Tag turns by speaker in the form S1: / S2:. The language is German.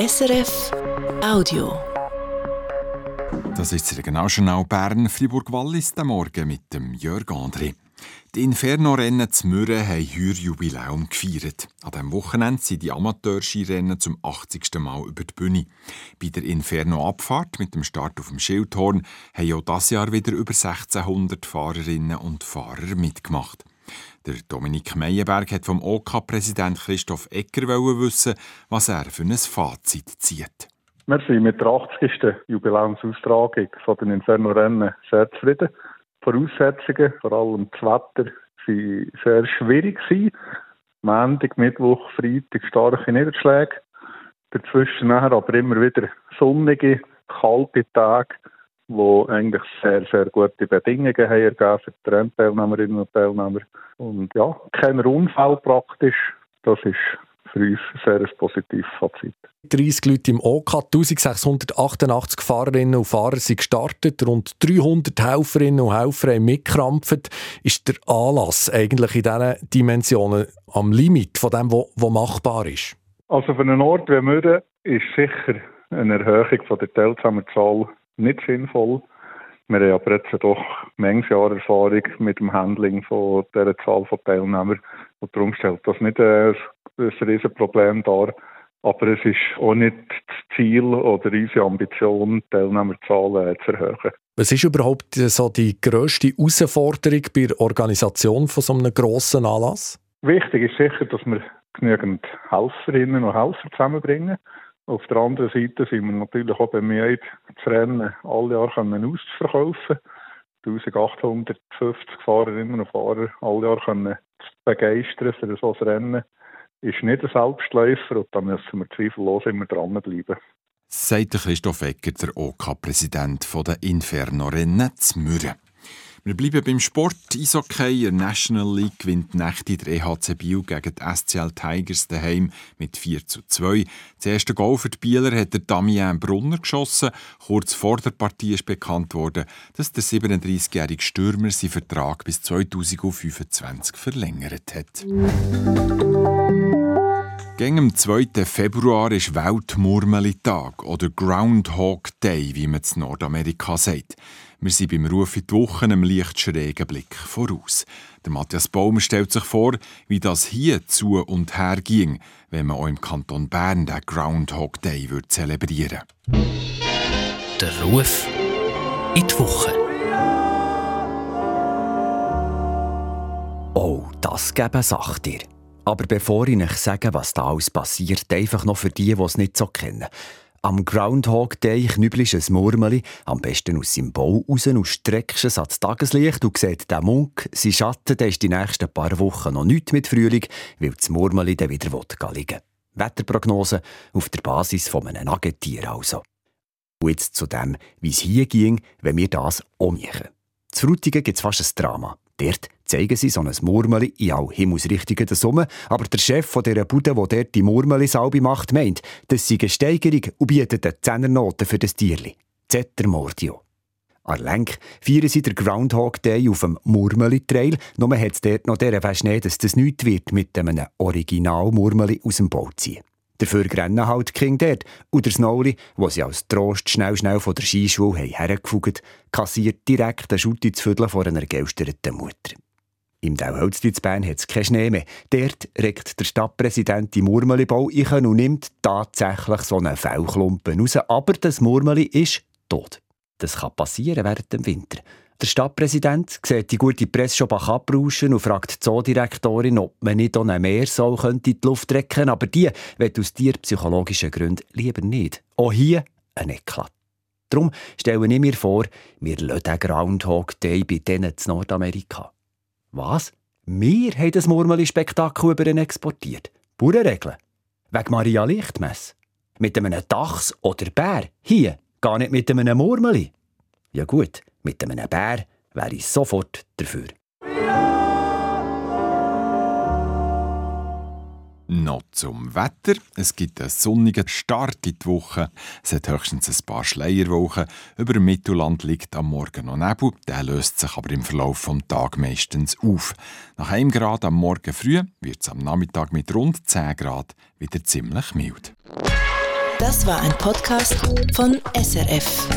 S1: SRF Audio.
S2: Das ist das Regionaljournal Bern, Fribourg-Wallis, der Morgen mit dem Jörg André. Die Inferno-Rennen zu Mürren haben heuer Jubiläum gefeiert. An diesem Wochenende sind die Amateurskirennen zum 80. Mal über die Bühne. Bei der Inferno-Abfahrt mit dem Start auf dem Schildhorn haben auch dieses Jahr wieder über 1600 Fahrerinnen und Fahrer mitgemacht. Der Dominik Meyerberg hat vom OK-Präsident Christoph Ecker wissen, was er für ein Fazit zieht.
S3: Wir sind mit der 80. Jubiläumsaustragung von den Inferno-Rennen sehr zufrieden. Voraussetzungen, vor allem das Wetter, waren sehr schwierig. Montag, Mittwoch, Freitag starke Niederschläge. Dazwischen aber immer wieder sonnige, kalte Tage, die eigentlich sehr, sehr gute Bedingungen haben ergeben für die Rennteilnehmerinnen und Teilnehmer. Und ja, kein Unfall praktisch. Das ist für uns sehr ein positives Fazit.
S4: 30 Leute im OK, 1688 Fahrerinnen und Fahrer sind gestartet, rund 300 Helferinnen und Helfer haben mitgekrampft. Ist der Anlass eigentlich in diesen Dimensionen am Limit von dem, was machbar ist?
S3: Also für einen Ort wie Mürren ist sicher eine Erhöhung von der Teilnehmerzahl nicht sinnvoll. Wir haben aber jetzt doch Menge Jahre Erfahrung mit dem Handling von dieser Zahl von Teilnehmern. Und darum stellt das nicht ein, ein Riesenproblem dar. Aber es ist auch nicht das Ziel oder unsere Ambition, die Teilnehmerzahlen zu erhöhen.
S4: Was ist überhaupt so die grösste Herausforderung bei der Organisation von so einem grossen Anlass?
S3: Wichtig ist sicher, dass wir genügend Helferinnen und Helfer zusammenbringen. Auf der anderen Seite sind wir natürlich auch bemüht, das Rennen alle Jahre auszuverkaufen. 1850 Fahrerinnen und Fahrer alle Jahre können begeistern für so ein Rennen ist nicht ein Selbstläufer und da müssen wir zweifellos immer dranbleiben.
S2: Sagt Christoph Ecker, der OK-Präsident OK der Inferno-Rennen zu Mürren. Wir bleiben beim Sport. Eishockey in der National League gewinnt Nächte der EHC Biel gegen die SCL Tigers daheim mit 4 zu 2. Das erste Goal für die Bieler hat der Damien Brunner geschossen. Kurz vor der Partie ist bekannt worden, dass der 37-jährige Stürmer seinen Vertrag bis 2025 verlängert hat. Gegen am 2. Februar ist Weltmurmelitag oder Groundhog Day, wie man in Nordamerika sagt. Wir sind beim Ruf in die Woche einem leicht schrägen Blick voraus. Der Matthias Baum stellt sich vor, wie das hier zu und her ging, wenn man auch im Kanton Bern den Groundhog Day würde zelebrieren
S1: Der Ruf in die Woche.
S5: Oh, das geben sagt ihr. Aber bevor ich euch sage, was da alles passiert, einfach noch für die, die es nicht so kennen. Am Groundhog Day knüppelst ein Murmeli, am besten aus seinem Bau raus und streckst es ans Tageslicht und siehst den Munk, sein Schatten, der ist die nächsten paar Wochen noch nicht mit Frühling, weil das Murmeli dann wieder liegen will. Wetterprognose auf der Basis von einem Nagetier also. Und jetzt zu dem, wie es hier ging, wenn wir das ummachen. Zu Frutigen gibt es fast ein Drama. Dort zeigen sie so ein Murmeli in all Himmelsrichtungen der Summe, aber der Chef von dieser Bude, der dort die Murmeli-Salbe macht, meint, das sei eine Steigerung und bietet eine Zehnernote für das Tierli. Zetter Mordio. An Lenk feiern sie den Groundhog Day auf dem Murmeli-Trail, nur hat es dort noch dieser Verschnee, dass das nichts wird mit einem Original-Murmeli aus dem Bau ziehen. Dafür rennen halt King dort. Und der Snowli, wo sie als Trost schnell schnell von der Skischule hergefugt kassiert direkt den Schutti zu Viertel von einer gelsterten Mutter. Im Dauholzli zu hat es keinen Schnee mehr. Dort regt der Stadtpräsident die Murmelibau ein und nimmt tatsächlich so einen Fellklumpen raus. Aber das Murmeli ist tot. Das kann passieren während dem Winter. Der Stadtpräsident sieht die gute Presse schon bach abrauschen und fragt die Zoodirektorin, ob man nicht auch einen Meersoll in die Luft recken aber die wird aus tierpsychologischen Gründen lieber nicht. Auch hier ein Eklat. Darum stelle ich mir vor, wir lassen den Groundhog Day bei denen in Nordamerika. Was? Wir haben das Murmeli-Spektakel über ihn exportiert. Bauernregeln. Wegen Maria Lichtmess. Mit einem Dachs oder Bär. Hier, gar nicht mit einem Murmeli. Ja gut, mit einem Bär wäre ich sofort dafür.
S2: Noch zum Wetter. Es gibt einen sonnigen Start in die Woche. Es hat höchstens ein paar Schleierwochen. Über dem Mittelland liegt am Morgen noch Nebel. Der löst sich aber im Verlauf des Tages meistens auf. Nach 1 Grad am Morgen früh wird es am Nachmittag mit rund 10 Grad wieder ziemlich mild.
S1: Das war ein Podcast von SRF.